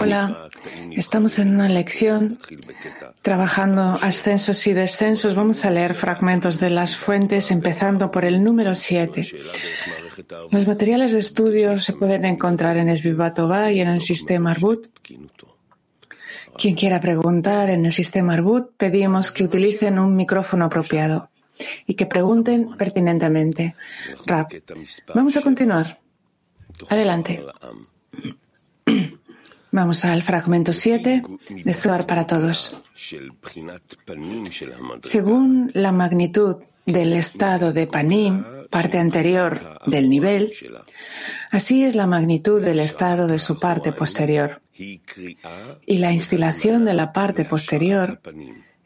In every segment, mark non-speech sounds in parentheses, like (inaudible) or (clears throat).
Hola, estamos en una lección trabajando ascensos y descensos. Vamos a leer fragmentos de las fuentes empezando por el número 7. Los materiales de estudio se pueden encontrar en Esbibatova y en el sistema Arbut. Quien quiera preguntar en el sistema Arbut, pedimos que utilicen un micrófono apropiado y que pregunten pertinentemente. Rap, vamos a continuar. Adelante. Vamos al fragmento 7 de Zohar para todos. Según la magnitud del estado de Panim, parte anterior del nivel, así es la magnitud del estado de su parte posterior. Y la instilación de la parte posterior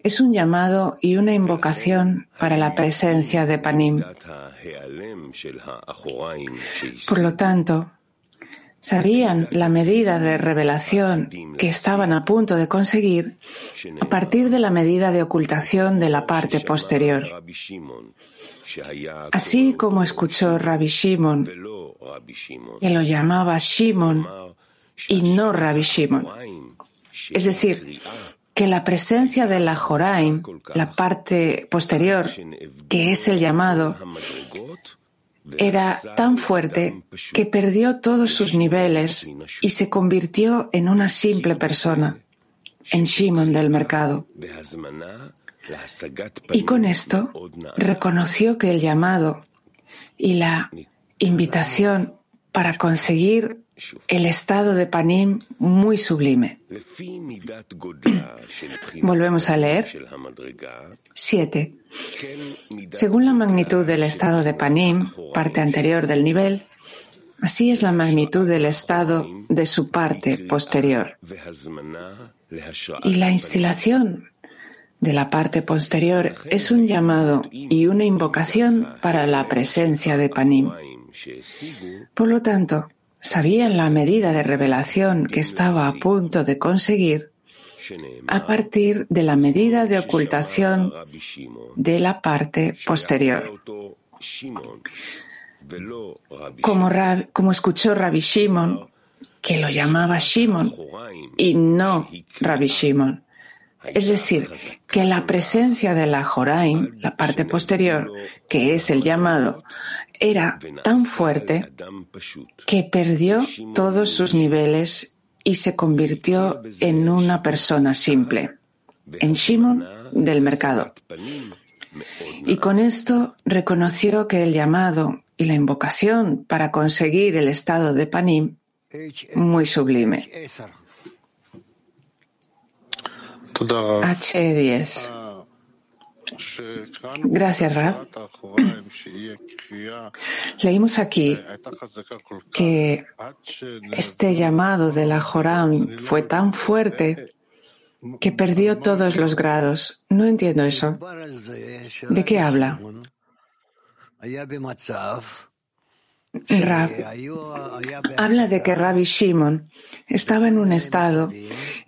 es un llamado y una invocación para la presencia de Panim. Por lo tanto, sabían la medida de revelación que estaban a punto de conseguir a partir de la medida de ocultación de la parte posterior. Así como escuchó Rabbi Shimon, que lo llamaba Shimon y no Rabbi Shimon. Es decir, que la presencia de la Joraim, la parte posterior, que es el llamado, era tan fuerte que perdió todos sus niveles y se convirtió en una simple persona, en Shimon del mercado. Y con esto reconoció que el llamado y la invitación para conseguir el estado de Panim muy sublime. Volvemos a leer. 7. Según la magnitud del estado de Panim, parte anterior del nivel, así es la magnitud del estado de su parte posterior. Y la instilación de la parte posterior es un llamado y una invocación para la presencia de Panim. Por lo tanto, sabían la medida de revelación que estaba a punto de conseguir a partir de la medida de ocultación de la parte posterior. Como, como escuchó Rabbi Shimon, que lo llamaba Shimon y no Rabbi Shimon. Es decir, que la presencia de la Joraim, la parte posterior, que es el llamado, era tan fuerte que perdió todos sus niveles y se convirtió en una persona simple, en Shimon del mercado. Y con esto reconoció que el llamado y la invocación para conseguir el estado de Panim muy sublime. H10. Gracias, Rab. Leímos aquí que este llamado de la Joram fue tan fuerte que perdió todos los grados. No entiendo eso. ¿De qué habla? Rab habla de que Rabbi Shimon estaba en un estado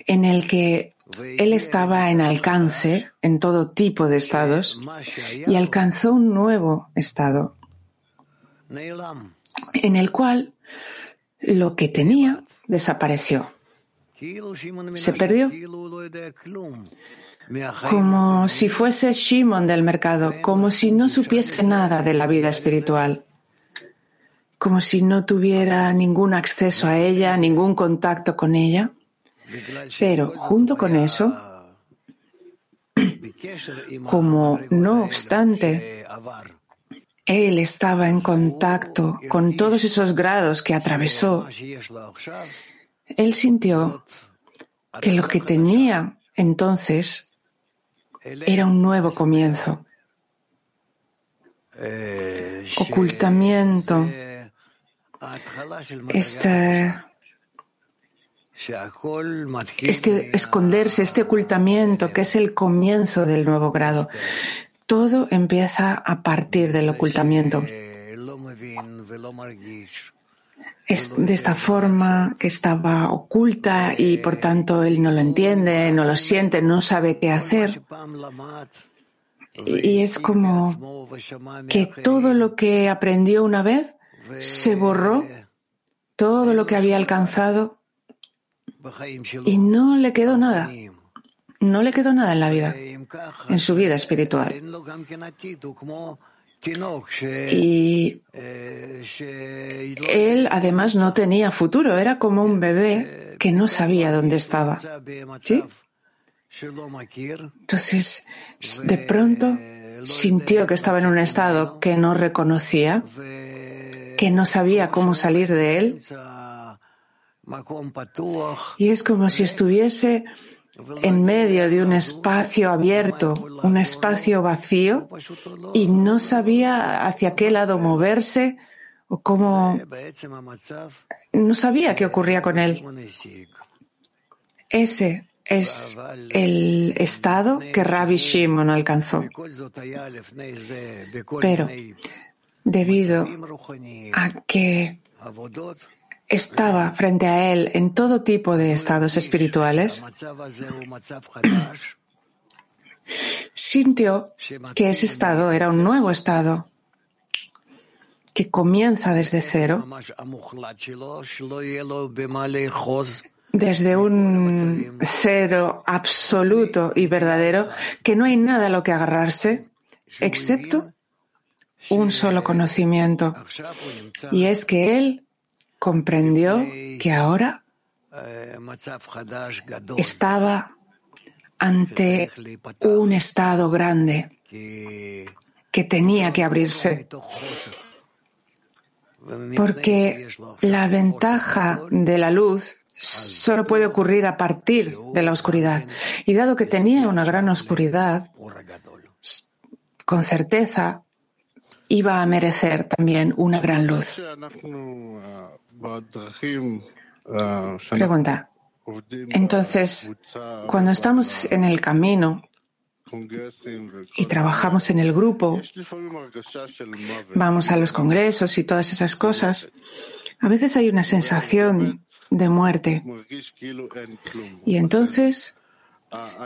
en el que él estaba en alcance en todo tipo de estados y alcanzó un nuevo estado en el cual lo que tenía desapareció. Se perdió. Como si fuese Shimon del mercado, como si no supiese nada de la vida espiritual, como si no tuviera ningún acceso a ella, ningún contacto con ella. Pero junto con eso, como no obstante, él estaba en contacto con todos esos grados que atravesó, él sintió que lo que tenía entonces era un nuevo comienzo. Ocultamiento. Este este esconderse, este ocultamiento, que es el comienzo del nuevo grado. Todo empieza a partir del ocultamiento. De esta forma que estaba oculta y por tanto él no lo entiende, no lo siente, no sabe qué hacer. Y es como que todo lo que aprendió una vez se borró todo lo que había alcanzado y no le quedó nada. No le quedó nada en la vida, en su vida espiritual. Y él además no tenía futuro, era como un bebé que no sabía dónde estaba. ¿Sí? Entonces, de pronto sintió que estaba en un estado que no reconocía, que no sabía cómo salir de él. Y es como si estuviese en medio de un espacio abierto, un espacio vacío, y no sabía hacia qué lado moverse o cómo... No sabía qué ocurría con él. Ese es el estado que Rabbi Shimon alcanzó. Pero debido a que estaba frente a él en todo tipo de estados espirituales, sintió que ese estado era un nuevo estado que comienza desde cero, desde un cero absoluto y verdadero, que no hay nada a lo que agarrarse, excepto un solo conocimiento, y es que él comprendió que ahora estaba ante un estado grande que tenía que abrirse. Porque la ventaja de la luz solo puede ocurrir a partir de la oscuridad. Y dado que tenía una gran oscuridad, con certeza iba a merecer también una gran luz. Pregunta. Entonces, cuando estamos en el camino y trabajamos en el grupo, vamos a los congresos y todas esas cosas, a veces hay una sensación de muerte. Y entonces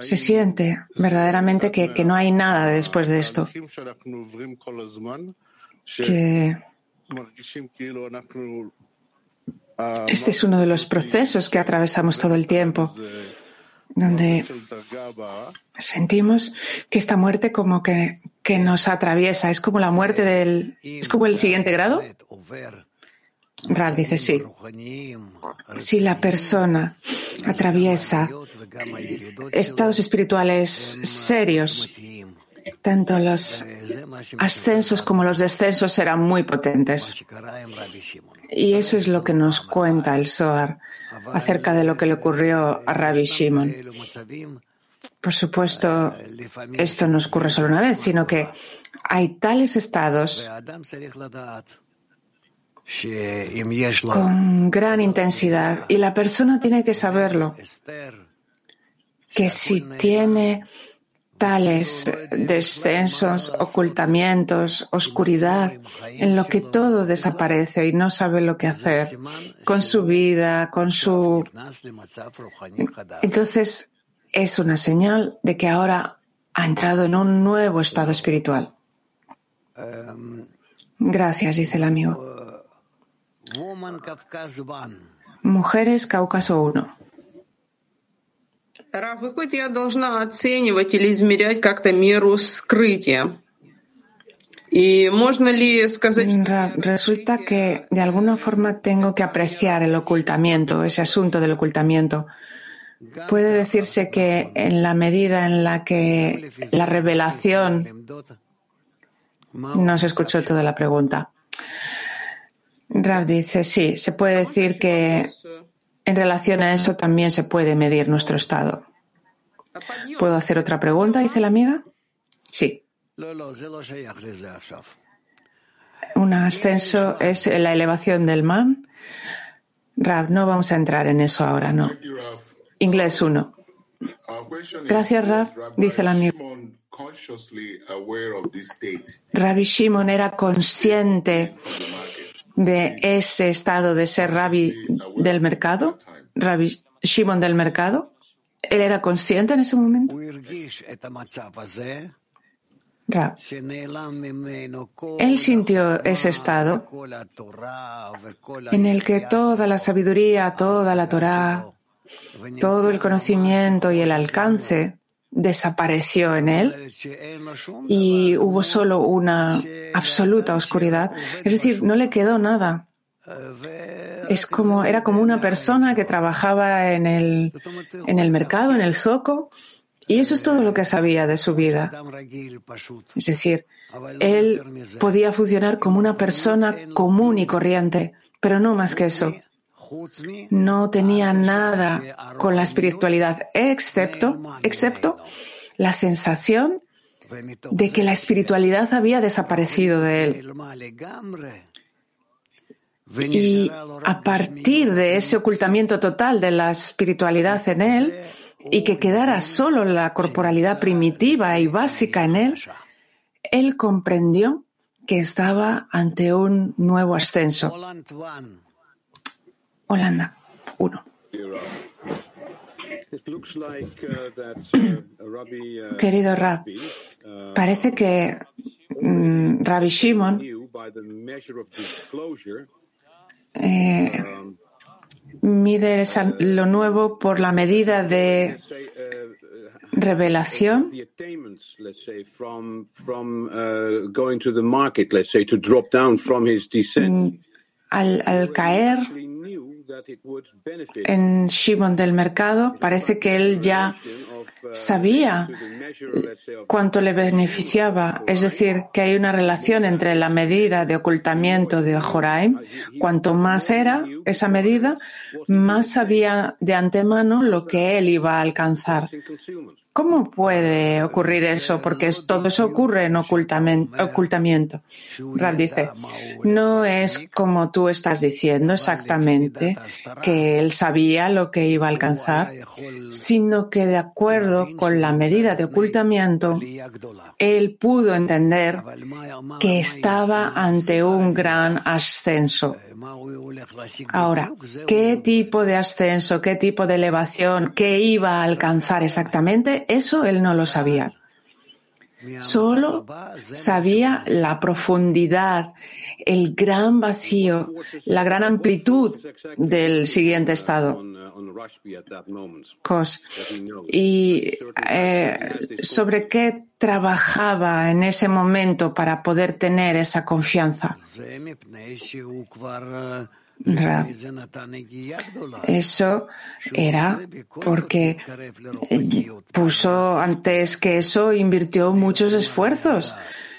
se siente verdaderamente que, no hay nada después de esto. Que este es uno de los procesos que atravesamos todo el tiempo, donde sentimos que esta muerte como que, que nos atraviesa, es como la muerte del... es como el siguiente grado. Rab dice sí. Si la persona atraviesa estados espirituales serios, tanto los ascensos como los descensos serán muy potentes. Y eso es lo que nos cuenta el Zohar acerca de lo que le ocurrió a Rabbi Shimon. Por supuesto, esto no ocurre solo una vez, sino que hay tales estados con gran intensidad y la persona tiene que saberlo, que si tiene tales descensos, ocultamientos, oscuridad, en lo que todo desaparece y no sabe lo que hacer con su vida, con su... Entonces es una señal de que ahora ha entrado en un nuevo estado espiritual. Gracias, dice el amigo. Mujeres Cáucaso 1. Раф, выходит, я должна оценивать или измерять как-то меру скрытия. Y можно ли сказать... Resulta que de alguna forma tengo que apreciar el ocultamiento, ese asunto del ocultamiento. Puede decirse que en la medida en la que la revelación no se escuchó toda la pregunta. Rav dice, sí, se puede decir que en relación a eso también se puede medir nuestro estado. ¿Puedo hacer otra pregunta? Dice la amiga. Sí. Un ascenso es la elevación del man. Rav, no vamos a entrar en eso ahora, no. Inglés 1. Gracias, Rav, dice el amigo. Rabbi Shimon era consciente de ese estado de ser Rabbi del mercado, Rabbi Shimon del mercado? ¿Él era consciente en ese momento? Él sintió ese estado en el que toda la sabiduría, toda la Torah, todo el conocimiento y el alcance desapareció en él y hubo solo una absoluta oscuridad. Es decir, no le quedó nada. Es como, era como una persona que trabajaba en el, en el mercado, en el zoco, y eso es todo lo que sabía de su vida. Es decir, él podía funcionar como una persona común y corriente, pero no más que eso. No tenía nada con la espiritualidad, excepto, excepto la sensación de que la espiritualidad había desaparecido de él. Y a partir de ese ocultamiento total de la espiritualidad en él, y que quedara solo la corporalidad primitiva y básica en él, él comprendió que estaba ante un nuevo ascenso. Holanda, uno. Querido Rab, parece que mm, Rabbi Shimon eh, mide lo nuevo por la medida de revelación al, al caer en Shimon del mercado, parece que él ya sabía cuánto le beneficiaba. Es decir, que hay una relación entre la medida de ocultamiento de Joraim. Cuanto más era esa medida, más sabía de antemano lo que él iba a alcanzar. ¿Cómo puede ocurrir eso? Porque todo eso ocurre en ocultamiento. Rab dice, no es como tú estás diciendo exactamente, que él sabía lo que iba a alcanzar, sino que de acuerdo con la medida de ocultamiento, él pudo entender que estaba ante un gran ascenso. Ahora, ¿qué tipo de ascenso, qué tipo de elevación, qué iba a alcanzar exactamente? Eso él no lo sabía. Solo sabía la profundidad, el gran vacío, la gran amplitud del siguiente estado. Y eh, sobre qué trabajaba en ese momento para poder tener esa confianza. Eso era porque puso antes que eso, invirtió muchos esfuerzos.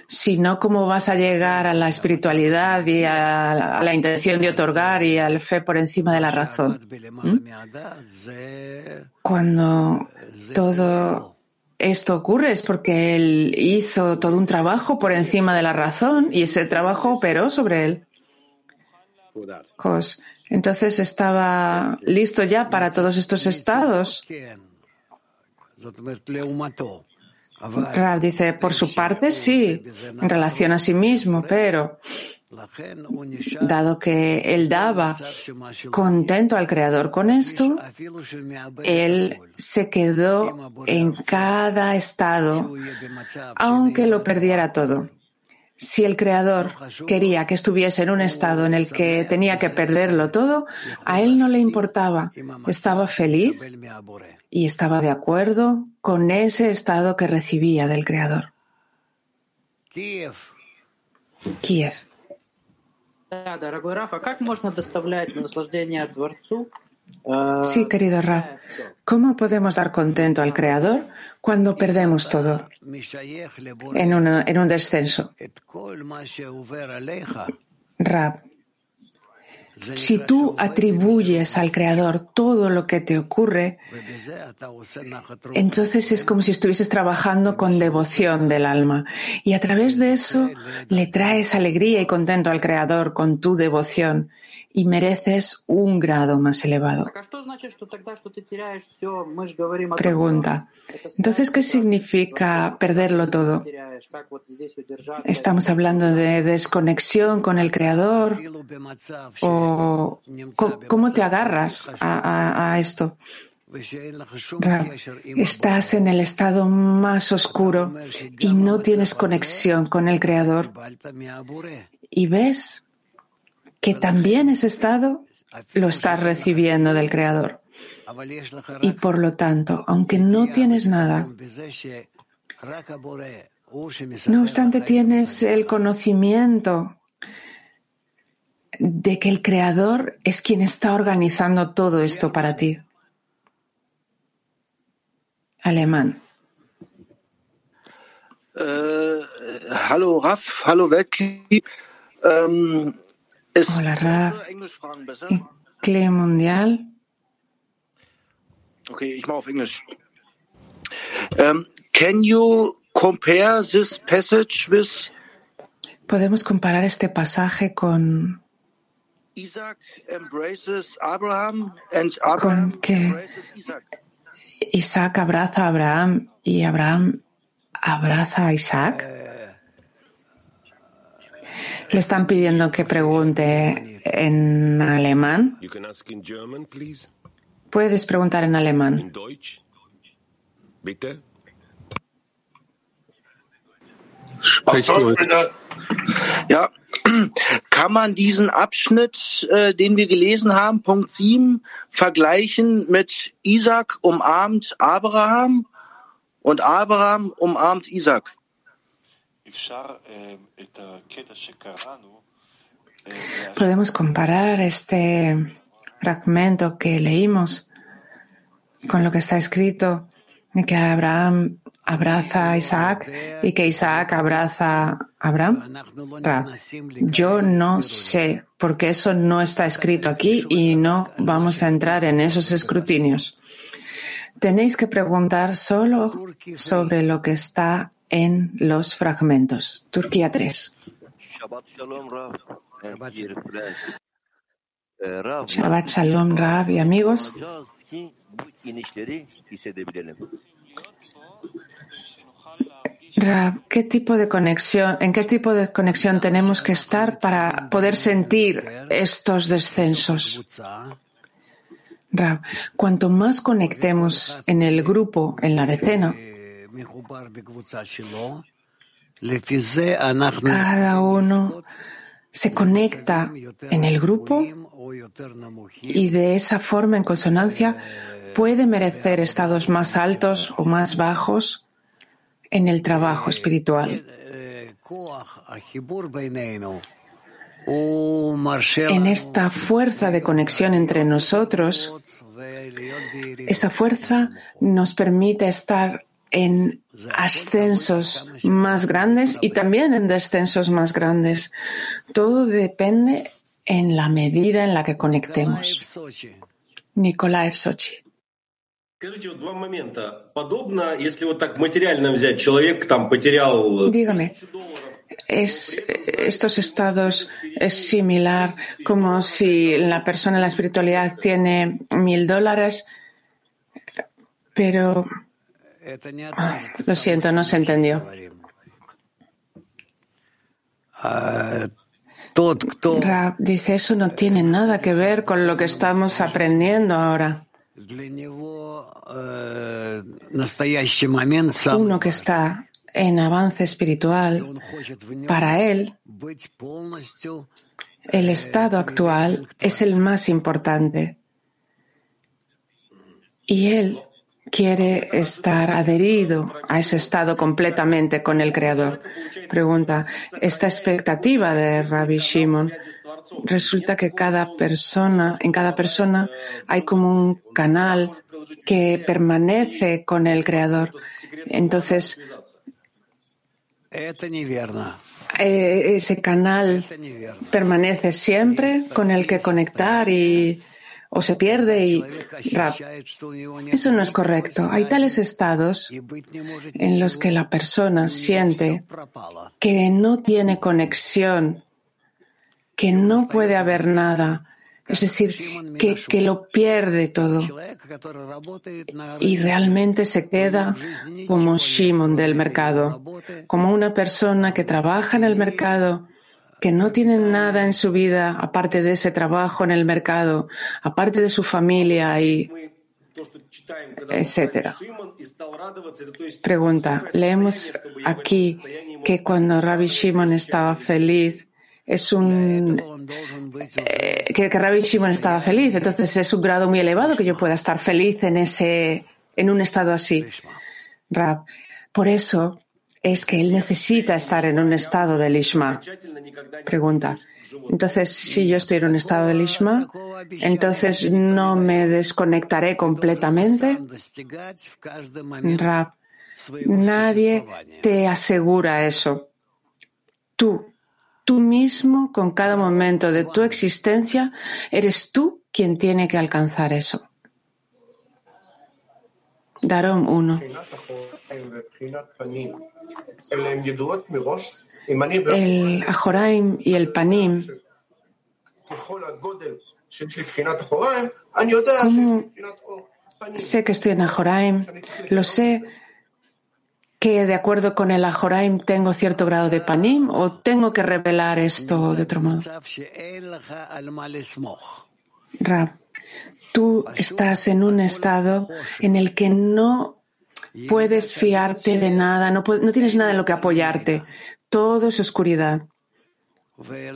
Si no, ¿cómo vas a llegar a la espiritualidad y a la, intención de otorgar y al fe por encima de la razón? ¿Mm? Cuando todo esto ocurre es porque él hizo todo un trabajo por encima de la razón y ese trabajo operó sobre él. Entonces estaba listo ya para todos estos estados. Rav dice, por su parte sí, en relación a sí mismo, pero dado que él daba contento al Creador con esto, él se quedó en cada estado, aunque lo perdiera todo. Si el Creador quería que estuviese en un estado en el que tenía que perderlo todo, a él no le importaba. Estaba feliz y estaba de acuerdo con ese estado que recibía del Creador. Kiev. Kiev. Sí, querido Ra, ¿cómo podemos dar contento al Creador cuando perdemos todo en, en un descenso? Rab, si tú atribuyes al Creador todo lo que te ocurre, entonces es como si estuvieses trabajando con devoción del alma. Y a través de eso le traes alegría y contento al Creador con tu devoción y mereces un grado más elevado. Pregunta. Entonces, ¿qué significa perderlo todo? ¿Estamos hablando de desconexión con el Creador? ¿O cómo te agarras a, esto? estás en el estado más oscuro y no tienes conexión con el Creador. Y ves que también ese estado lo estás recibiendo del Creador. Y por lo tanto, aunque no tienes nada, no obstante tienes el conocimiento de que el Creador es quien está organizando todo esto para ti. Alemán. Uh, hallo Raf, hallo Weltkli. Um, Hola Raf. Clima mundial. Okay, ich mache auf Englisch. Um, can you compare this passage with Podemos comparar este pasaje con Isaac embraces Abraham and Abraham que embraces Isaac. Isaac abraza a Abraham y Abraham abraza a Isaac. Le están pidiendo que pregunte en alemán. Puedes preguntar en alemán. Sprich durch. Ja, (clears throat) kann man diesen Abschnitt, äh, den wir gelesen haben, Punkt 7, vergleichen mit Isaac umarmt Abraham und Abraham umarmt Isaac? Podemos comparar este fragmento que leímos con lo que está escrito de que Abraham abraza a Isaac y que Isaac abraza a Abraham. Rab, Yo no sé, porque eso no está escrito aquí y no vamos a entrar en esos escrutinios. Tenéis que preguntar solo sobre lo que está en los fragmentos. Turquía 3. Shabbat Shalom Rav. Ee, Rav, Shabbat Shalom, Rab y amigos. Rab, ¿qué tipo de conexión, en qué tipo de conexión tenemos que estar para poder sentir estos descensos? Rab, cuanto más conectemos en el grupo, en la decena, cada uno se conecta en el grupo y de esa forma, en consonancia, puede merecer estados más altos o más bajos en el trabajo espiritual. En esta fuerza de conexión entre nosotros, esa fuerza nos permite estar en ascensos más grandes y también en descensos más grandes. Todo depende en la medida en la que conectemos. Nikolaev Sochi. Dígame, es, estos estados es similar como si la persona en la espiritualidad tiene mil dólares, pero ah, lo siento, no se entendió. Rab dice, eso no tiene nada que ver con lo que estamos aprendiendo ahora. Uno que está en avance espiritual, para él, el estado actual es el más importante. Y él quiere estar adherido a ese estado completamente con el Creador. Pregunta, esta expectativa de Rabbi Shimon, resulta que cada persona, en cada persona hay como un canal que permanece con el Creador. Entonces, eh, ese canal permanece siempre con el que conectar y o se pierde y rap. Eso no es correcto. Hay tales estados en los que la persona siente que no tiene conexión, que no puede haber nada, es decir, que, que lo pierde todo y realmente se queda como Shimon del mercado, como una persona que trabaja en el mercado que no tienen nada en su vida aparte de ese trabajo en el mercado, aparte de su familia y etcétera. Pregunta, leemos aquí que cuando Rabbi Shimon estaba feliz, es un eh, que, que Rabbi Shimon estaba feliz, entonces es un grado muy elevado que yo pueda estar feliz en ese en un estado así. Rab, por eso es que él necesita estar en un estado de lishma. Pregunta. Entonces, si yo estoy en un estado de lishma, entonces no me desconectaré completamente. Rab, nadie te asegura eso. Tú, tú mismo, con cada momento de tu existencia, eres tú quien tiene que alcanzar eso. Darom 1. El Ajoraim y el Panim, ¿cómo sé que estoy en Ajoraim? Lo sé. Que de acuerdo con el Ajoraim tengo cierto grado de Panim o tengo que revelar esto de otro modo. Rab, tú estás en un estado en el que no puedes fiarte de nada, no, tienes nada en lo que apoyarte. Todo es oscuridad.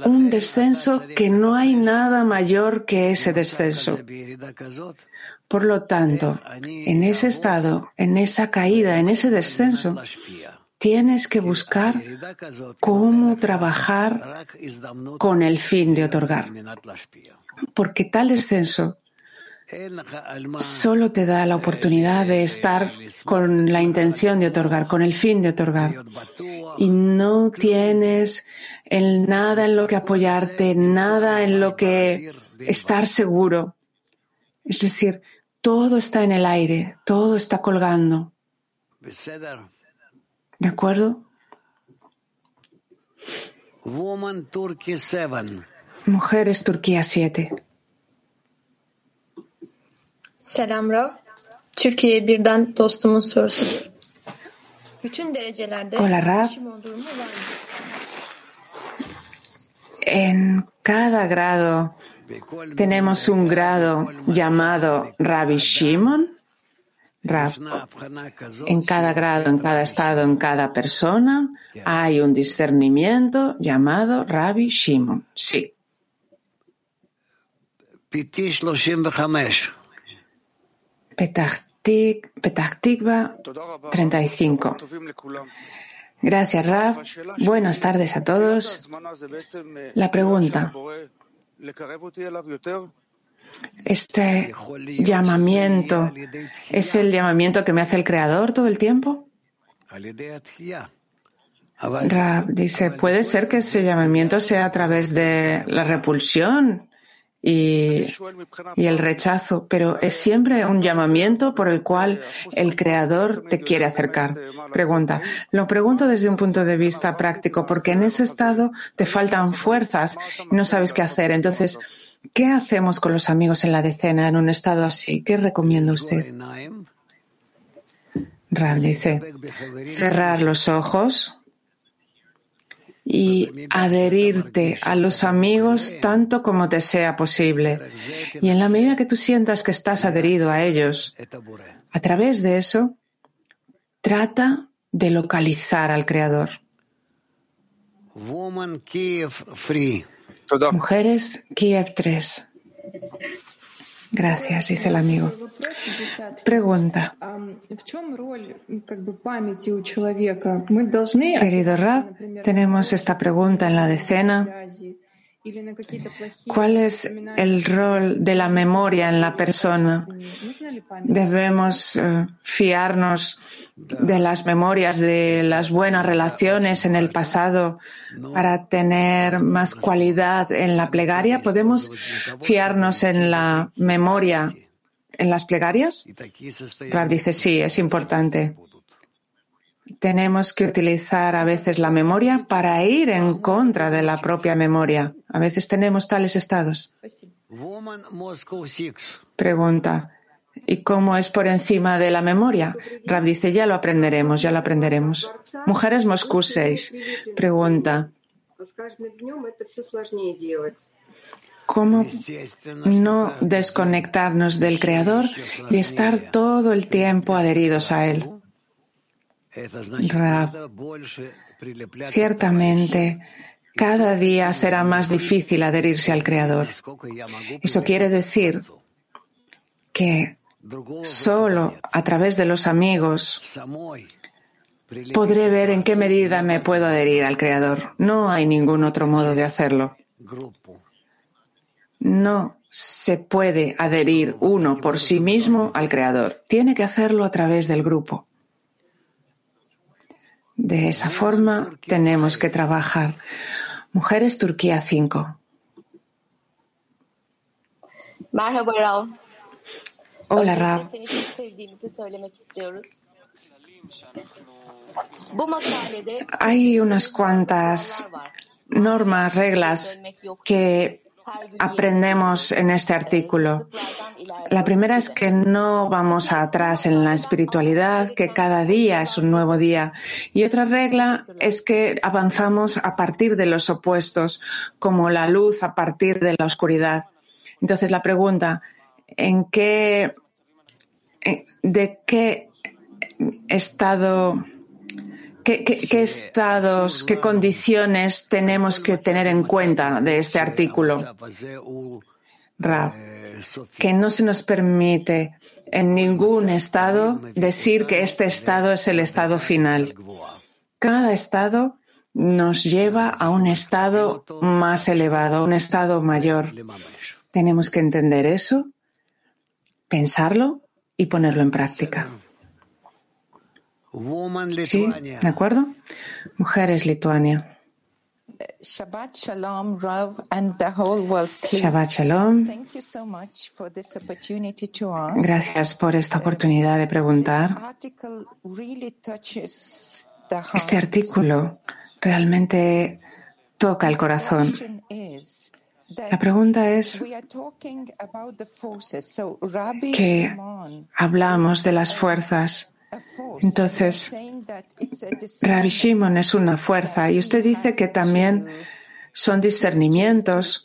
Un descenso que no hay nada mayor que ese descenso. Por lo tanto, en ese estado, en esa caída, en ese descenso, tienes que buscar cómo trabajar con el fin de otorgar. Porque tal descenso solo te da la oportunidad de estar con la intención de otorgar, con el fin de otorgar. Y no tienes el nada en lo que apoyarte, nada en lo que estar seguro. Es decir, todo está en el aire, todo está colgando. ¿De acuerdo? Mujeres Turquía 7. Selam Rav. Türkiye birden dostumun sorusudur. Bütün derecelerde Hola Rav. En cada grado tenemos un grado llamado Rabbi Shimon. Rav. En cada grado, en cada estado, en cada persona hay un discernimiento llamado Rabbi Shimon. Sí. Petah Tikva 35. Gracias, Rav. Buenas tardes a todos. La pregunta. ¿Este llamamiento es el llamamiento que me hace el Creador todo el tiempo? Rav dice, puede ser que ese llamamiento sea a través de la repulsión y, el rechazo, pero es siempre un llamamiento por el cual el Creador te quiere acercar. Pregunta. Lo pregunto desde un punto de vista práctico, porque en ese estado te faltan fuerzas y no sabes qué hacer. Entonces, ¿qué hacemos con los amigos en la decena en un estado así? ¿Qué recomienda usted? Rab dice, cerrar los ojos y adherirte a los amigos tanto como te sea posible. Y en la medida que tú sientas que estás adherido a ellos, a través de eso, trata de localizar al Creador. Mujeres Kiev 3. Gracias, dice el amigo. Pregunta. Querido Rab, tenemos esta pregunta en la decena. ¿Cuál es el rol de la memoria en la persona? ¿Debemos eh, fiarnos de las memorias, de las buenas relaciones en el pasado para tener más cualidad en la plegaria? ¿Podemos fiarnos en la memoria en las plegarias? Rab dice, sí, es importante tenemos que utilizar a veces la memoria para ir en contra de la propia memoria. A veces tenemos tales estados. Pregunta. ¿Y cómo es por encima de la memoria? Rab dice, ya lo aprenderemos, ya lo aprenderemos. Mujeres Moscú 6. Pregunta. cómo no desconectarnos del Creador y estar todo el tiempo adheridos a Él. Rab, ciertamente, cada día será más difícil adherirse al Creador. Eso quiere decir que solo a través de los amigos podré ver en qué medida me puedo adherir al Creador. No hay ningún otro modo de hacerlo. No se puede adherir uno por sí mismo al Creador. Tiene que hacerlo a través del grupo. De esa forma tenemos que trabajar. Mujeres Turquía 5. Hola Rab. Hay unas cuantas normas, reglas que aprendemos en este artículo. La primera es que no vamos atrás en la espiritualidad, que cada día es un nuevo día. Y otra regla es que avanzamos a partir de los opuestos, como la luz a partir de la oscuridad. Entonces la pregunta, ¿en qué, de qué estado ¿Qué, estados, qué condiciones tenemos que tener en cuenta de este artículo? que no se nos permite en ningún estado decir que este estado es el estado final. Cada estado nos lleva a un estado más elevado, un estado mayor. Tenemos que entender eso, pensarlo y ponerlo en práctica. Sí, ¿de acuerdo? Mujeres Lituania. Shabbat Shalom, Rav, and the whole world. Shabbat Shalom. Gracias por esta oportunidad de preguntar. Este artículo realmente toca el corazón. La pregunta es que hablamos de las fuerzas entonces, Rabbi Shimon es una fuerza y usted dice que también son discernimientos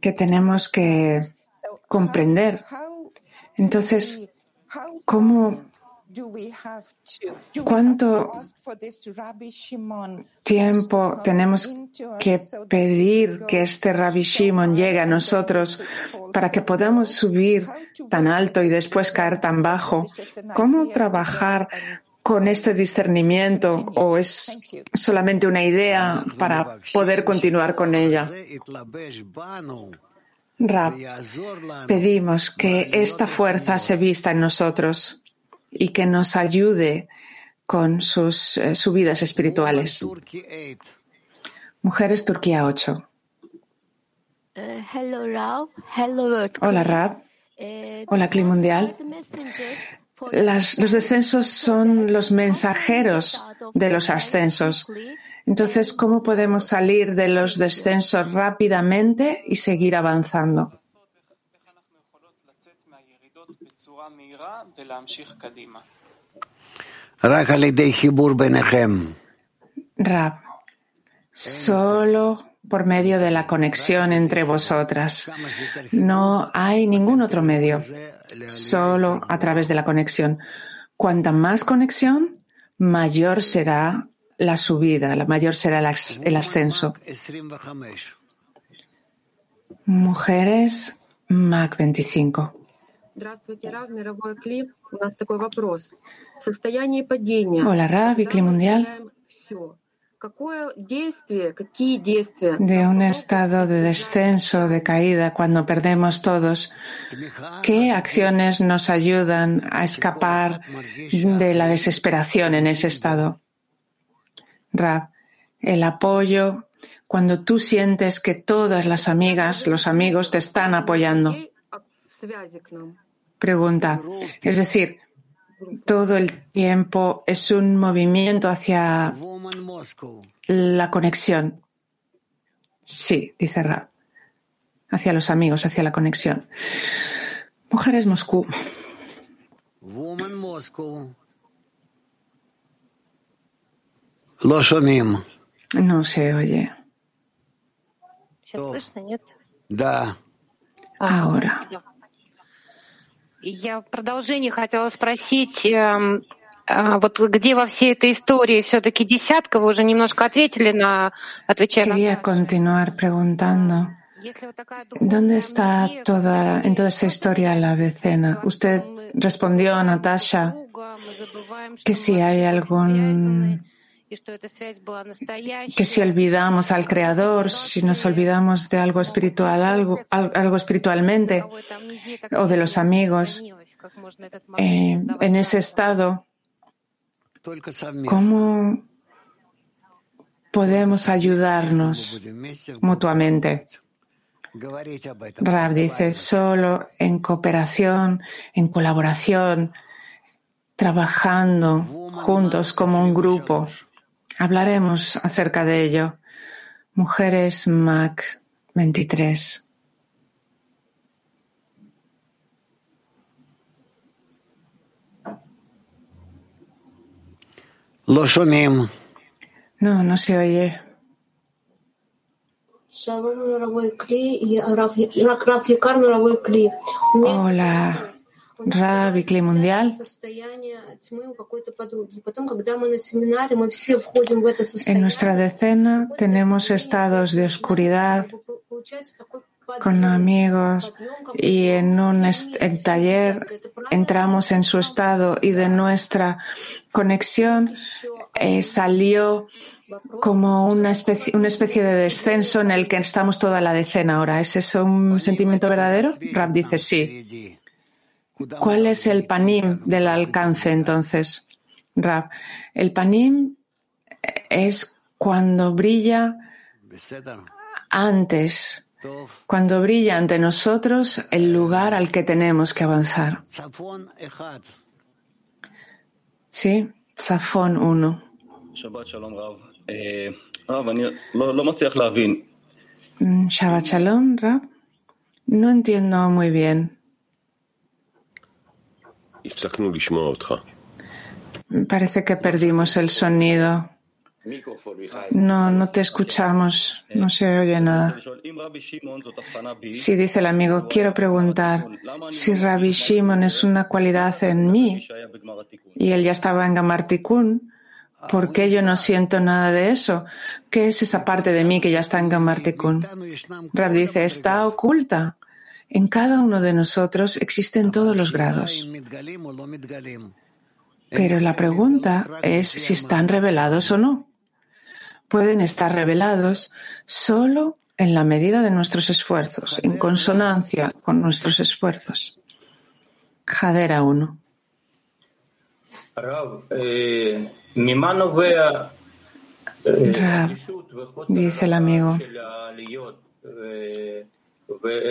que tenemos que comprender. Entonces, ¿cómo ¿Cuánto tiempo tenemos que pedir que este Rabbi Shimon llegue a nosotros para que podamos subir tan alto y después caer tan bajo? ¿Cómo trabajar con este discernimiento o es solamente una idea para poder continuar con ella? Rab, pedimos que esta fuerza se vista en nosotros y que nos ayude con sus eh, subidas espirituales. Mujeres Turquía 8. Eh, Hola Rab. Eh, Hola Clima Mundial. los descensos son los mensajeros de los ascensos. Entonces, ¿cómo podemos salir de los descensos rápidamente y seguir avanzando? Rab, solo por medio de la conexión entre vosotras. No hay ningún otro medio, solo a través de la conexión. Cuanta más conexión, mayor será la subida, mayor será el ascenso. Mujeres, MAC 25. Hola, Rab, Clima Mundial. De un estado de descenso, de caída, cuando perdemos todos, ¿qué acciones nos ayudan a escapar de la desesperación en ese estado? Rab, el apoyo, cuando tú sientes que todas las amigas, los amigos te están apoyando. Pregunta. Es decir, todo el tiempo es un movimiento hacia la conexión. Sí, dice Ra. Hacia los amigos, hacia la conexión. Mujeres Moscú. No se oye. Ahora. Я в продолжение хотела спросить, эм, а, вот где во всей этой истории все-таки десятка? Вы уже немножко ответили на, отвечая Quería на continuar preguntando. Если вот такая ¿Dónde está toda, en toda esta historia la decena? Usted respondió a Natasha que si hay algún, que si olvidamos al Creador, si nos olvidamos de algo espiritual, algo, algo espiritualmente, o de los amigos, eh, en ese estado, ¿cómo podemos ayudarnos mutuamente? Rab dice, solo en cooperación, en colaboración, trabajando juntos como un grupo. Hablaremos acerca de ello. Mujeres Mac 23. Lo No, no se oye. Hola. Rab y Cli Mundial. состояние тьмы у какой-то подруги. Потом, когда мы на семинаре, мы все входим в это En состояние. nuestra decena tenemos estados de oscuridad Получается такой con amigos y en un est- en taller entramos en su estado y de nuestra conexión eh, salió como una especie, una especie de descenso en el que estamos toda la decena ahora. ¿Es eso un sentimiento verdadero? Rab dice sí. ¿Cuál es el panim del alcance entonces, Rab? El panim es cuando brilla antes, cuando brilla ante nosotros el lugar al que tenemos que avanzar. Sí, Zafón 1. Mm, Shabbat Shalom, Rab. No entiendo muy bien. Parece que perdimos el sonido. No, no te escuchamos, no se oye nada. Si dice el amigo, quiero preguntar si Rabbi Shimon es una cualidad en mí y él ya estaba en Gamartikun, ¿por qué yo no siento nada de eso? ¿Qué es esa parte de mí que ya está en Gamartikun? Rab dice, está oculta. En cada uno de nosotros existen todos los grados. Pero la pregunta es si están revelados o no. Pueden estar revelados solo en la medida de nuestros esfuerzos, en consonancia con nuestros esfuerzos. Jadera 1. Rab, eh, mi mano vea, eh, Rab, dice el amigo,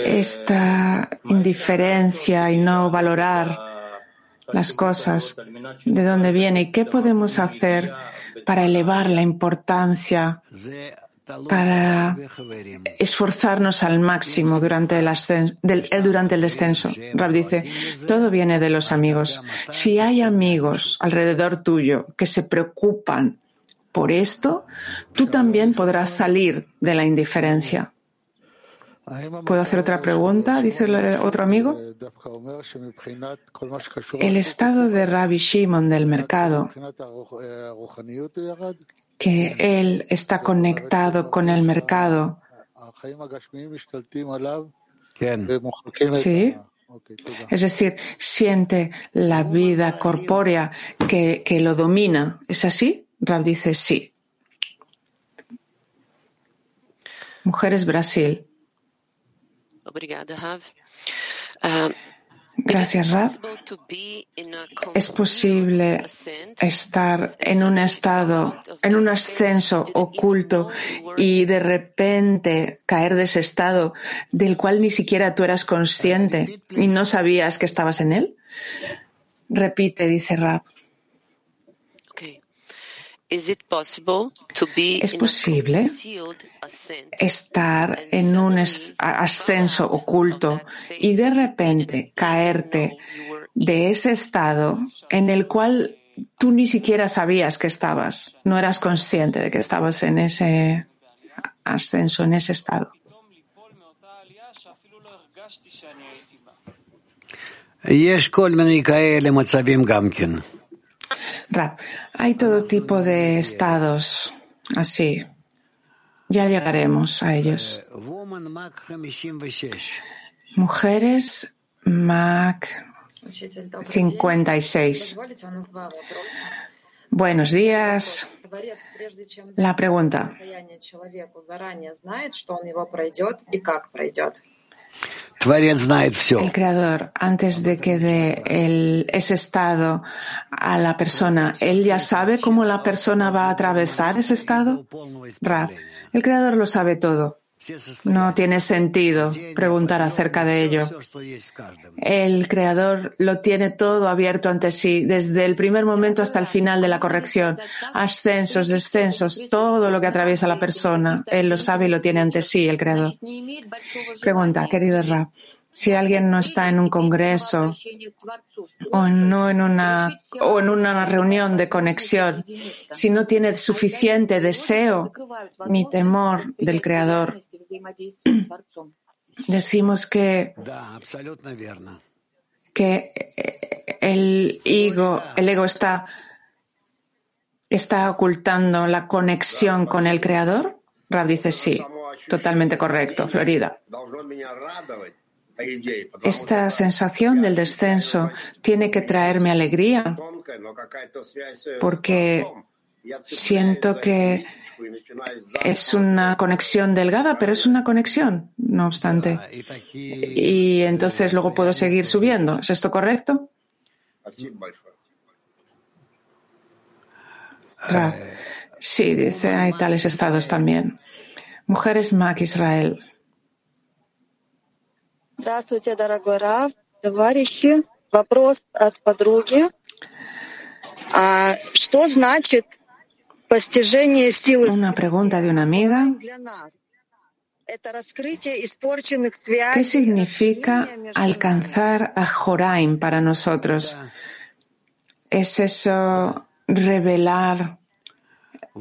esta indiferencia y no valorar las cosas, de dónde viene y qué podemos hacer para elevar la importancia, para esforzarnos al máximo durante el, ascenso, eh, durante el descenso. Rab dice, todo viene de los amigos. Si hay amigos alrededor tuyo que se preocupan por esto, tú también podrás salir de la indiferencia. ¿Puedo hacer otra pregunta? Dice el eh, otro amigo. El estado de Rabbi Shimon del mercado, que él está conectado con el mercado, ¿sí? Es decir, siente la vida corpórea que, que lo domina. ¿Es así? Rab dice sí. Mujeres Brasil. Obrigada, Rav. Gracias, a Es posible estar en un estado, en un ascenso oculto y de repente caer de ese estado del cual ni siquiera tú eras consciente y no sabías que estabas en él? Repite, dice Rab. Es posible estar en un ascenso oculto y de repente caerte de ese estado en el cual tú ni siquiera sabías que estabas, no eras consciente de que estabas en ese ascenso, en ese estado. Rab, hay todo tipo de estados así. Ya llegaremos a ellos. Mujeres, Mac 56. Buenos días. La pregunta. El creador, antes de que dé el, ese estado a la persona, ¿él ya sabe cómo la persona va a atravesar ese estado? Ra, el creador lo sabe todo. No tiene sentido preguntar acerca de ello. El Creador lo tiene todo abierto ante sí, desde el primer momento hasta el final de la corrección. Ascensos, descensos, todo lo que atraviesa la persona. Él lo sabe y lo tiene ante sí, el Creador. Pregunta, querido Ra, si alguien no está en un congreso o no en una o en una reunión de conexión, si no tiene suficiente deseo ni temor del Creador, decimos que que el ego, el ego está está ocultando la conexión con el Creador. Rab dice sí, totalmente correcto, Florida. Esta sensación del descenso tiene que traerme alegría porque siento que es una conexión delgada, pero es una conexión, no obstante. Y entonces luego puedo seguir subiendo. ¿Es esto correcto? Sí, dice, hay tales estados también. Mujeres Mac Israel. Здравствуйте, дорогой Рав, товарищи. Вопрос от подруги. А что значит постижение силы Una pregunta de una amiga. ¿Qué significa alcanzar a Joraim para nosotros? ¿Es eso revelar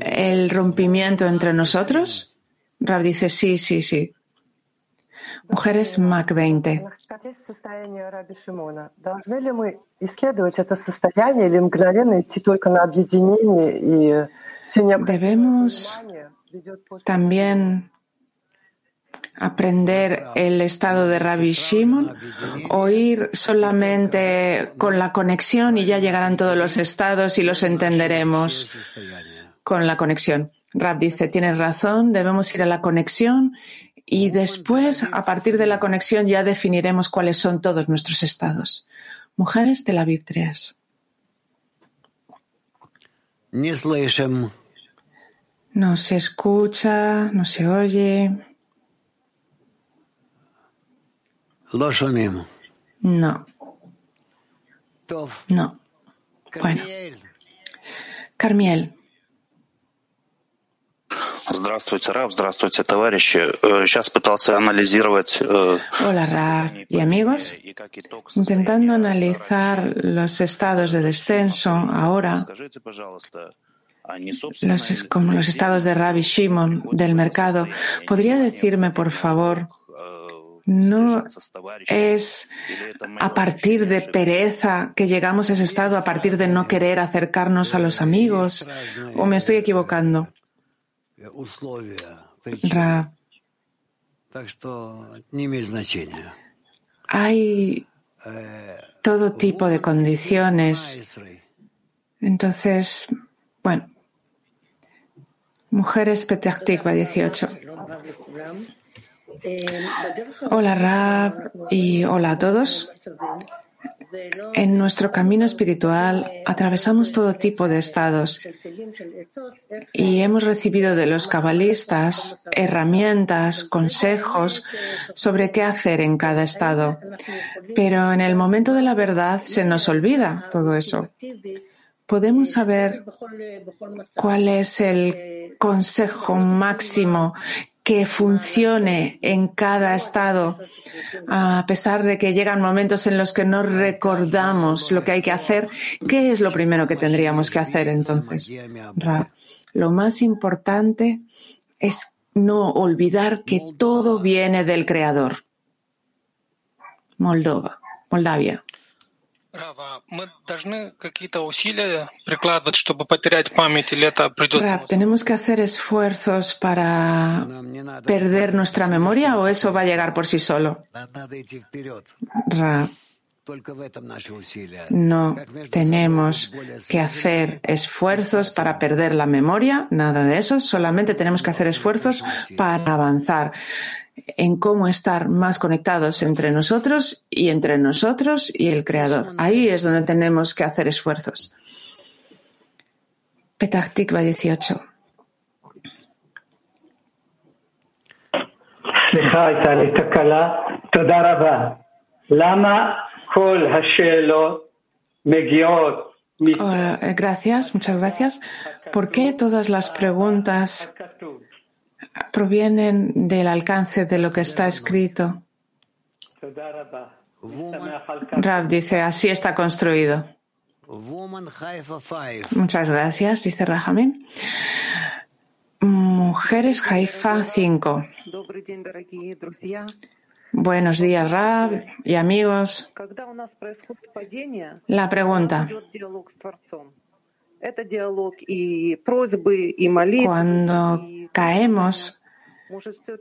el rompimiento entre nosotros? Rab dice, sí, sí, sí. Mujeres Mac 20. Debemos también aprender el estado de Rabbi Shimon o ir solamente con la conexión y ya llegarán todos los estados y los entenderemos con la conexión. Rab dice, tienes razón, debemos ir a la conexión y después, a partir de la conexión, ya definiremos cuáles son todos nuestros estados. Mujeres de la 3. No se escucha, no se oye. No. No. Bueno. Carmiel. Здравствуйте, Раб, здравствуйте, товарищи. Сейчас пытался анализировать... Hola, Rab y amigos. Intentando analizar los estados de descenso ahora, los, como los estados de Rabbi Shimon del mercado, ¿podría decirme, por favor, no es a partir de pereza que llegamos a ese estado, a partir de no querer acercarnos a los amigos? ¿O me estoy equivocando? Ra. Hay todo tipo de condiciones. Entonces, bueno, mujeres Petah Tikva 18. Hola Rab y hola a todos. En nuestro camino espiritual atravesamos todo tipo de estados y hemos recibido de los cabalistas herramientas, consejos sobre qué hacer en cada estado. Pero en el momento de la verdad se nos olvida todo eso. ¿Podemos saber cuál es el consejo máximo que funcione en cada estado, a pesar de que llegan momentos en los que no recordamos lo que hay que hacer, ¿qué es lo primero que tendríamos que hacer entonces? Lo más importante es no olvidar que todo viene del Creador. Moldova, Moldavia. Рава, мы должны какие-то усилия прикладывать, чтобы потерять память, или это придется... Rab, ¿tenemos que hacer esfuerzos para perder nuestra memoria o eso va a llegar por sí solo? Rab, no tenemos que hacer esfuerzos para perder la memoria, nada de eso, solamente tenemos que hacer esfuerzos para avanzar en cómo estar más conectados entre nosotros y entre nosotros y el Creador. Ahí es donde tenemos que hacer esfuerzos. Petah Tikva 18. Hola, eh, gracias, muchas gracias. ¿Por qué todas las preguntas provienen del alcance de lo que está escrito. Rab dice, así está construido. Muchas gracias, dice Rajamin. Mujeres Haifa 5. Buenos días, Rab y amigos. La pregunta. Cuando caemos,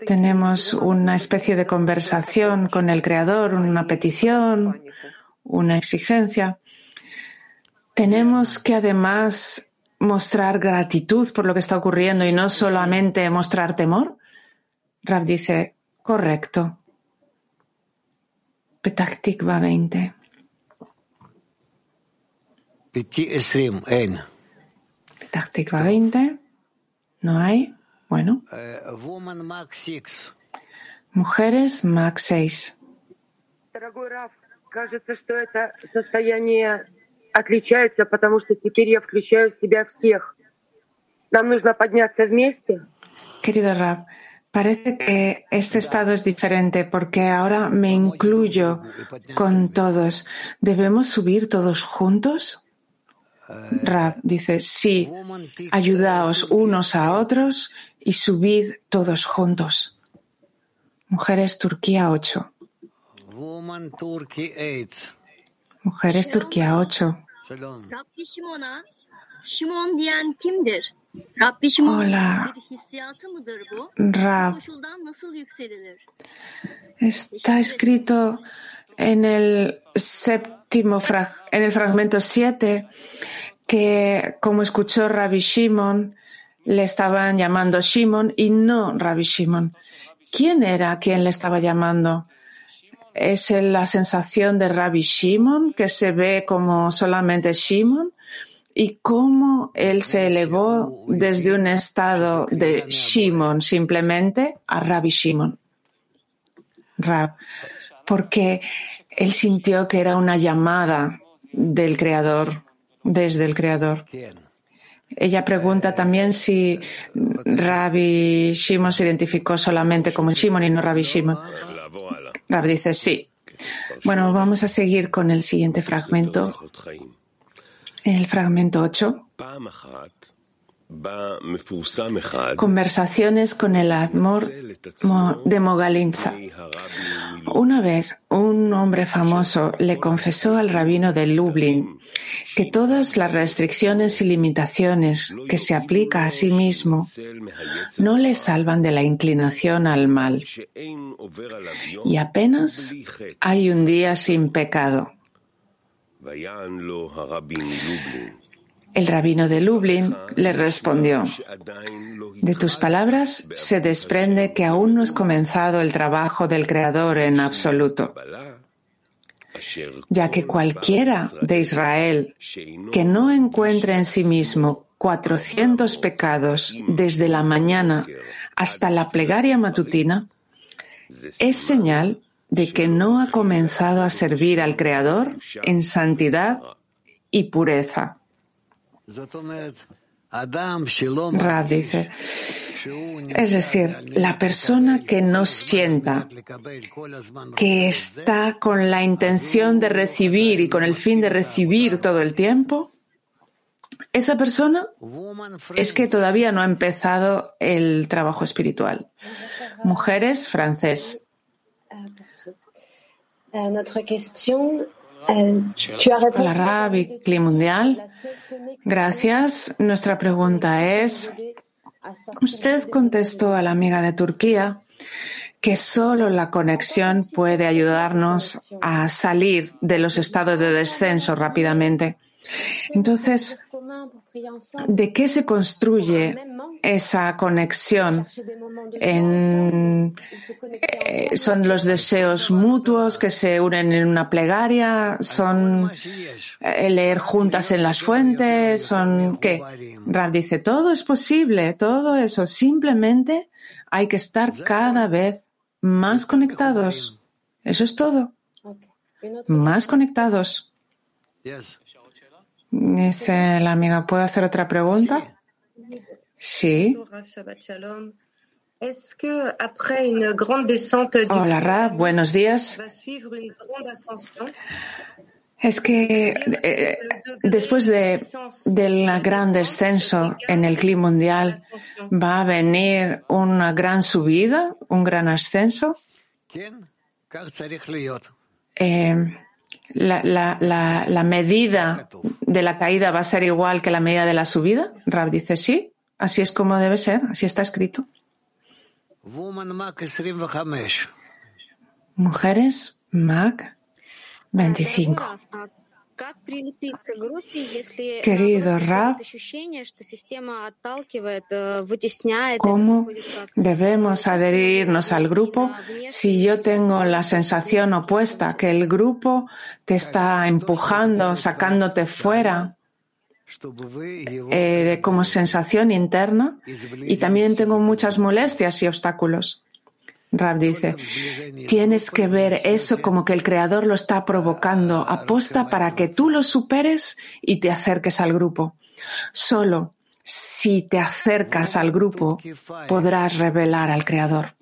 tenemos una especie de conversación con el Creador, una petición, una exigencia. Tenemos que además mostrar gratitud por lo que está ocurriendo y no solamente mostrar temor. Rab dice, correcto. Petah Tikva 20. Petah Tikva 20. No hay. Bueno. Mujeres Max 6. Дорогой Раф, кажется, что это состояние отличается, потому что теперь я включаю в себя всех. Нам нужно подняться вместе. Querido Rab, parece que este estado es diferente porque ahora me incluyo con todos. ¿Debemos subir todos juntos? Rab dice, sí, ayudaos unos a otros y subid todos juntos. Mujeres Turquía 8. Mujeres Turquía 8. Rabbi Şimon'a Şimon diyen kimdir? Rabbi Şimon'un Hola. Rab. Está escrito en el séptimo en el fragmento 7 que como escuchó Rabbi Shimon le estaban llamando Shimon y no Rabbi Shimon. ¿Quién era quien le estaba llamando? ¿Es la sensación de Rabbi Shimon que se ve como solamente Shimon? ¿Y cómo él se elevó desde un estado de Shimon simplemente a Rabbi Shimon? Rab, porque él sintió que era una llamada del Creador, desde el Creador. Ella pregunta también si Rabbi Shimon se identificó solamente como Shimon y no Rabbi Shimon. Rab dice sí. Bueno, vamos a seguir con el siguiente fragmento, el fragmento 8. Conversaciones con el amor mo- de Mogalinza. Una vez un hombre famoso le confesó al rabino de Lublin que todas las restricciones y limitaciones que se aplica a sí mismo no le salvan de la inclinación al mal. Y apenas hay un día sin pecado. El rabino de Lublin le respondió, de tus palabras se desprende que aún no has comenzado el trabajo del Creador en absoluto, ya que cualquiera de Israel que no encuentre en sí mismo 400 pecados desde la mañana hasta la plegaria matutina, es señal de que no ha comenzado a servir al Creador en santidad y pureza. Rab dice, es decir, la persona que no sienta que está con la intención de recibir y con el fin de recibir todo el tiempo, esa persona es que todavía no ha empezado el trabajo espiritual. Mujeres, francés. Hola, Rabbi Mundial. Gracias. Nuestra pregunta es, usted contestó a la amiga de Turquía que solo la conexión puede ayudarnos a salir de los estados de descenso rápidamente. Entonces, ¿de qué se construye esa conexión? Eh, ¿Son los deseos mutuos que se unen en una plegaria? ¿Son eh, leer juntas en las fuentes? ¿Son qué? Rab dice, todo es posible, todo eso. Simplemente hay que estar cada vez más conectados. Eso es todo. Más conectados. Dice la amiga, ¿puedo hacer otra pregunta? Sí. Hola, Ra, buenos días. Es que eh, después de, del gran descenso en el clima mundial, ¿va a venir una gran subida, un gran ascenso? Eh, la, la, la, la, medida de la caída va a ser igual que la medida de la subida? Rab dice sí, así es como debe ser, así está escrito. Mujeres, Mac 25. Querido Rab, ¿cómo debemos adherirnos al grupo si yo tengo la sensación opuesta, que el grupo te está empujando, sacándote fuera? Eh, como sensación interna y también tengo muchas molestias y obstáculos. Rab dice, tienes que ver eso como que el Creador lo está provocando, aposta para que tú lo superes y te acerques al grupo. Solo si te acercas al grupo podrás revelar al Creador.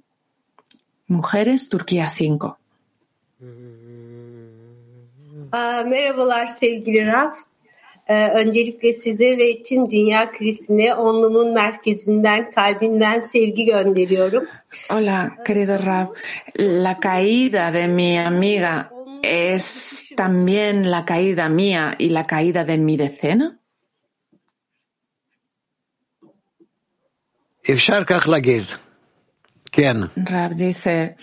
Mujeres, Turquía 5. merhabalar sevgili Raf. Öncelikle size ve tüm dünya krizine onlumun merkezinden, kalbinden sevgi gönderiyorum. Hola, querido Rab. La caída de mi amiga es también la caída mía y la caída de mi decena? Rab dice,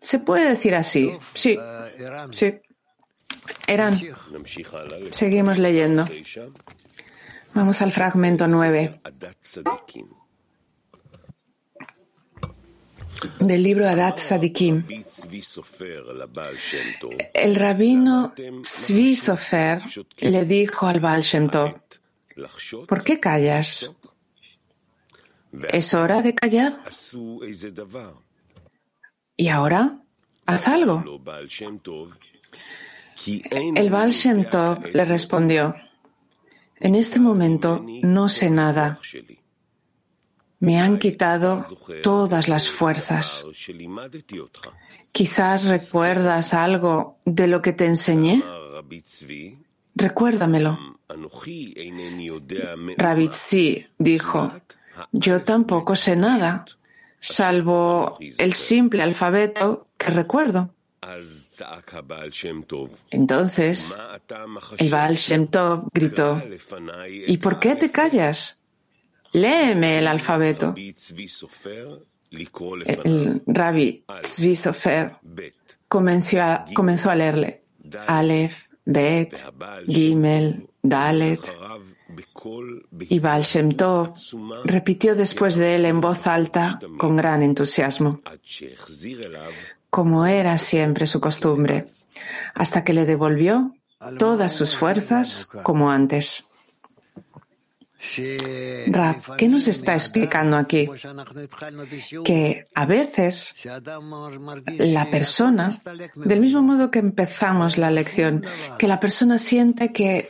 se puede decir así, sí, sí. Eran. Seguimos leyendo. Vamos al fragmento 9 del libro Adat Sadikim. El rabino Zvi Sofer le dijo al Baal Shem Tov, ¿por qué callas? ¿Es hora de callar? ¿Y ahora? Haz algo. El Baal Shem le respondió, en este momento no sé nada. Me han quitado todas las fuerzas. Quizás recuerdas algo de lo que te enseñé. Recuérdamelo. Rabitzi dijo, yo tampoco sé nada, salvo el simple alfabeto que recuerdo. Entonces, el Baal Shem Tov gritó, ¿y por qué te callas? Léeme el alfabeto. El rabbi Tzvi Sofer comenzó a, comenzó a leerle Aleph, Bet, Gimel, Dalet. Y Baal Shem Tov repitió después de él en voz alta con gran entusiasmo como era siempre su costumbre, hasta que le devolvió todas sus fuerzas como antes. Rab, ¿qué nos está explicando aquí? Que a veces la persona, del mismo modo que empezamos la lección, que la persona siente que,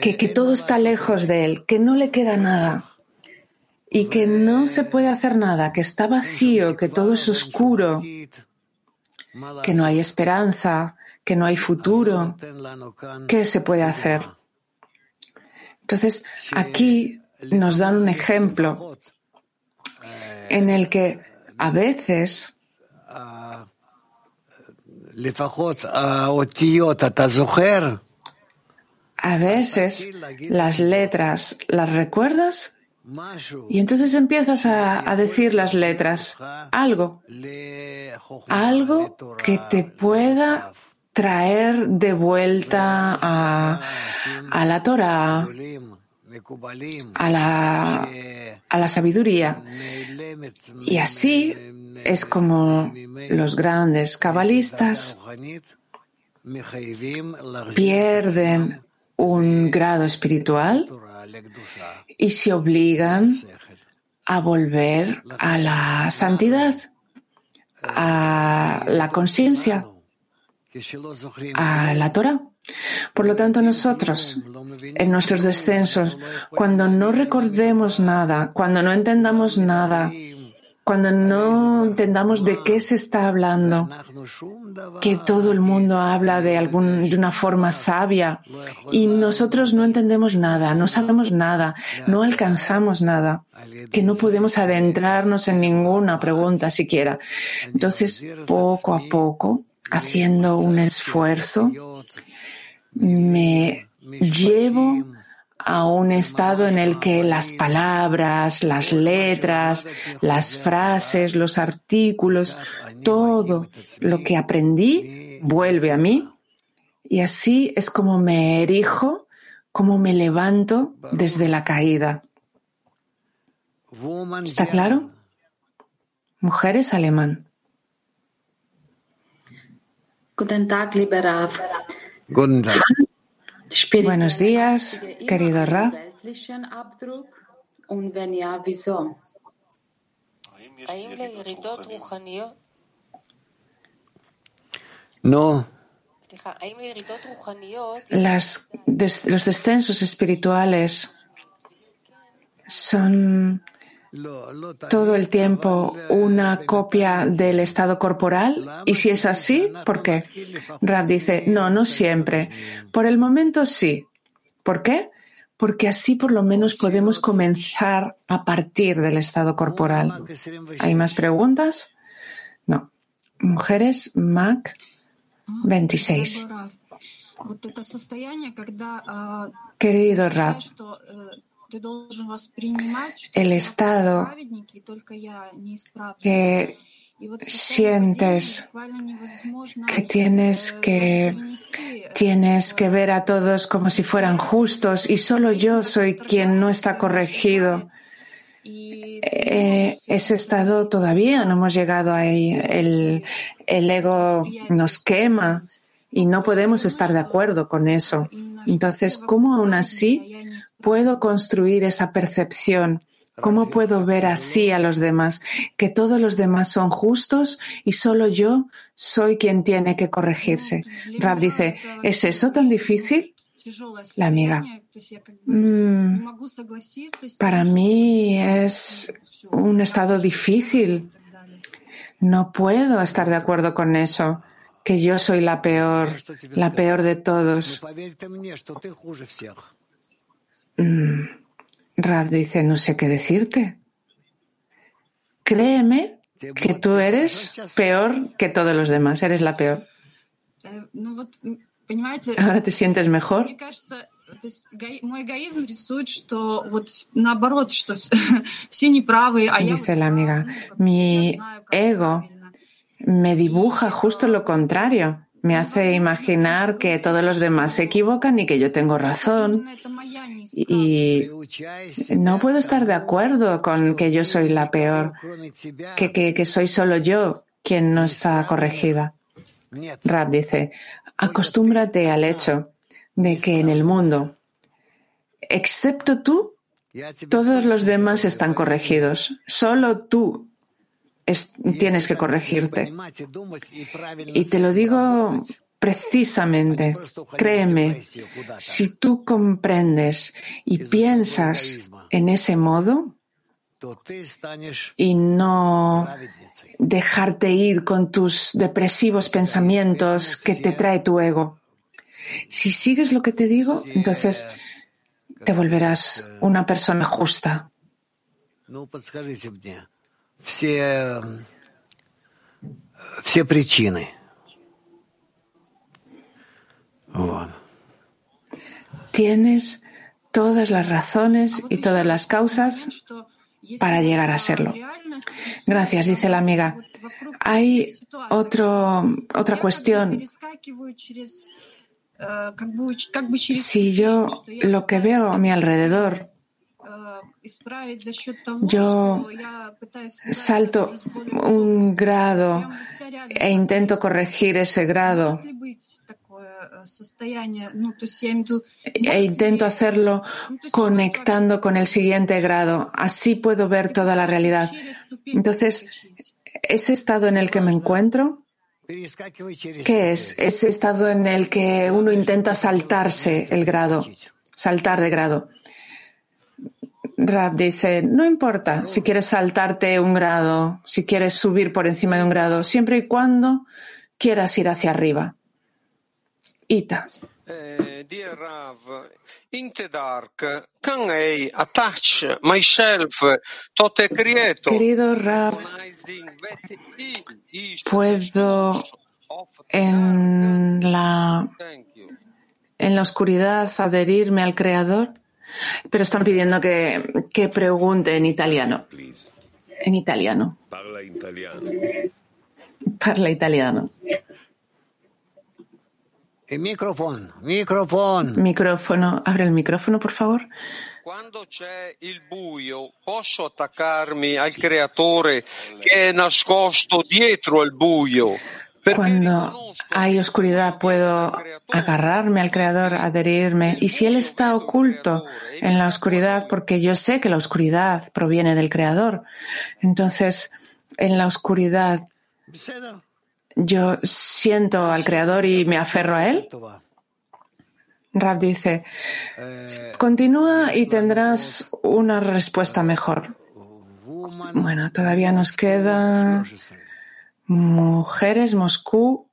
que, que todo está lejos de él, que no le queda nada y que no se puede hacer nada, que está vacío, que todo es oscuro, que no hay esperanza, que no hay futuro. ¿Qué se puede hacer? Entonces, aquí nos dan un ejemplo en el que a veces A veces las letras las recuerdas y entonces empiezas a, decir las letras, algo, algo que te pueda traer de vuelta a, la Torah, a la sabiduría. Y así es como los grandes cabalistas pierden un grado espiritual y se obligan a volver a la santidad, a la conciencia, a la Torah. Por lo tanto, nosotros, en nuestros descensos, cuando no recordemos nada, cuando no entendamos nada, cuando no entendamos de qué se está hablando, que todo el mundo habla de, algún, de una forma sabia y nosotros no entendemos nada, no sabemos nada, no alcanzamos nada, que no podemos adentrarnos en ninguna pregunta siquiera. Entonces, poco a poco, haciendo un esfuerzo, me llevo a un estado en el que las palabras, las letras, las frases, los artículos, todo lo que aprendí vuelve a mí y así es como me erijo, como me levanto desde la caída. ¿Está claro? Mujeres alemán. Guten Tag, lieber Rav. Guten Tag. Buenos días, querido Ra. No. Las, des, los descensos espirituales son todo el tiempo una copia del estado corporal? Y si es así, ¿por qué? Rab dice, no, no siempre. Por el momento sí. ¿Por qué? Porque así por lo menos podemos comenzar a partir del estado corporal. ¿Hay más preguntas? No. Mujeres, Mac 26. Querido Rab, el estado que sientes que tienes que tienes que ver a todos como si fueran justos y solo yo soy quien no está corregido. Eh, ese estado todavía no hemos llegado ahí. El, el ego nos quema y no podemos estar de acuerdo con eso. Entonces, ¿cómo aún así puedo construir esa percepción? ¿Cómo puedo ver así a los demás? Que todos los demás son justos y solo yo soy quien tiene que corregirse. Rab dice, ¿es eso tan difícil? La amiga. Mm, para mí es un estado difícil. No puedo estar de acuerdo con eso que yo soy la peor, la peor de todos. Mm, Rab dice, no sé qué decirte. Créeme que tú eres peor que todos los demás, eres la peor. Ahora te sientes mejor. Dice la amiga, mi ego me dibuja justo lo contrario. Me hace imaginar que todos los demás se equivocan y que yo tengo razón. Y no puedo estar de acuerdo con que yo soy la peor, que, que, que soy solo yo quien no está corregida. Rab dice, acostúmbrate al hecho de que en el mundo, excepto tú, todos los demás están corregidos. Solo tú tienes que corregirte. Y te lo digo precisamente, créeme, si tú comprendes y piensas en ese modo y no dejarte ir con tus depresivos pensamientos que te trae tu ego. Si sigues lo que te digo, entonces te volverás una persona justa все, все причины. Tienes todas las razones y todas las causas para llegar a serlo. Gracias, dice la amiga. Hay otro, otra cuestión. Si yo lo que veo a mi alrededor, yo salto un grado e intento corregir ese grado. e intento hacerlo conectando con el siguiente grado. Así puedo ver toda la realidad. Entonces, ese estado en el que me encuentro, ¿qué es? Ese estado en el que uno intenta saltarse el grado, saltar de grado. Rab dice, no importa si quieres saltarte un grado, si quieres subir por encima de un grado, siempre y cuando quieras ir hacia arriba. Ita. Dear Rav, in the dark, can I attach myself to the Creator? Querido Rav, puedo en la, en la oscuridad adherirme al Creador, pero están pidiendo que, que pregunte en italiano. En italiano. Parla italiano. Parla italiano. Il microfono, microfono. Micrófono. Abre el micrófono, por favor. Quando c'è il buio, posso attaccarmi al creatore che è nascosto dietro il buio. Cuando hay oscuridad puedo agarrarme al Creador, adherirme. Y si Él está oculto en la oscuridad, porque yo sé que la oscuridad proviene del Creador, entonces en la oscuridad yo siento al Creador y me aferro a Él. Rab dice, continúa y tendrás una respuesta mejor. Bueno, todavía nos queda Mujeres Moscú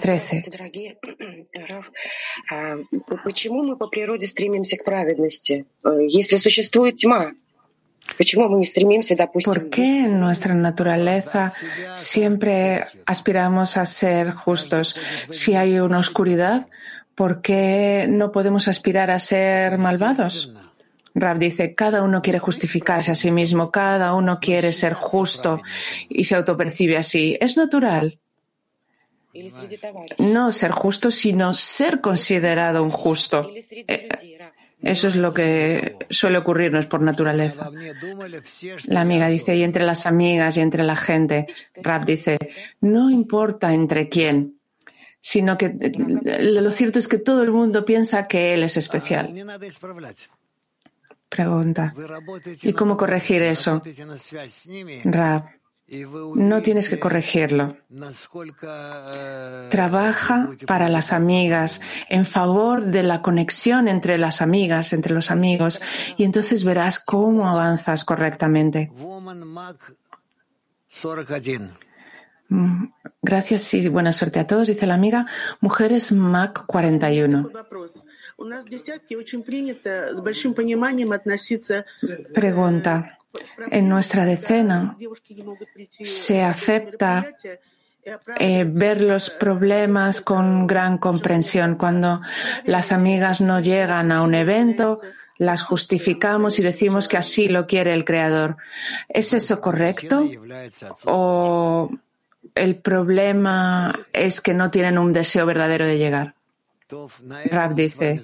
13. дорогие Раф, а почему мы по природе стремимся к праведности? Если существует тьма, почему мы не стремимся, допустим... ¿Por qué en nuestra naturaleza siempre aspiramos a ser justos? Si hay una oscuridad, ¿por qué no podemos aspirar a ser malvados? Rab dice, cada uno quiere justificarse a sí mismo, cada uno quiere ser justo y se autopercibe así. Es natural. No ser justo, sino ser considerado un justo. Eh, Eso es lo que suele ocurrirnos por naturaleza. La amiga dice, y entre las amigas y entre la gente, Rab dice, no importa entre quién, sino que lo cierto es que todo el mundo piensa que él es especial. Pregunta. ¿Y cómo corregir eso? Rab, no tienes que corregirlo. Trabaja para las amigas, en favor de la conexión entre las amigas, entre los amigos, y entonces verás cómo avanzas correctamente. Mm, Gracias y buena suerte a todos, dice la amiga. Mujeres MAC 41. Pregunta. En nuestra decena se acepta eh, ver los problemas con gran comprensión. Cuando las amigas no llegan a un evento, las justificamos y decimos que así lo quiere el Creador. ¿Es eso correcto? ¿O el problema es que no tienen un deseo verdadero de llegar? Rab dice,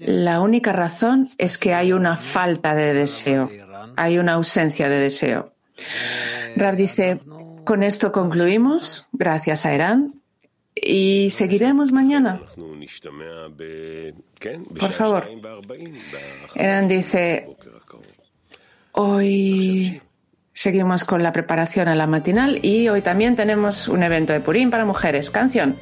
la única razón es que hay una falta de deseo, hay una ausencia de deseo. Rab dice, con esto concluimos, gracias a Irán, y seguiremos mañana. Por favor. Irán dice, hoy seguimos con la preparación a la matinal y hoy también tenemos un evento de Purín para mujeres. Canción.